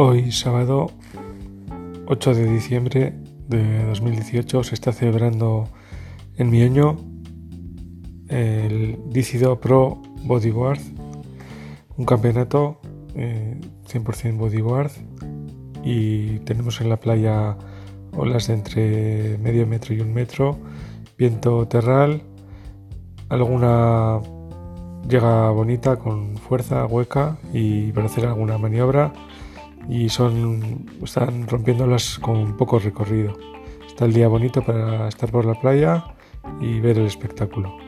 Hoy, sábado 8 de diciembre de 2018, se está celebrando en Mioño el Dicido Pro Bodyboard, un campeonato 100% eh, bodyboard y tenemos en la playa olas de entre medio metro y un metro, viento terral, alguna llega bonita con fuerza, hueca y para hacer alguna maniobra y son están rompiéndolas con poco recorrido. Está el día bonito para estar por la playa y ver el espectáculo.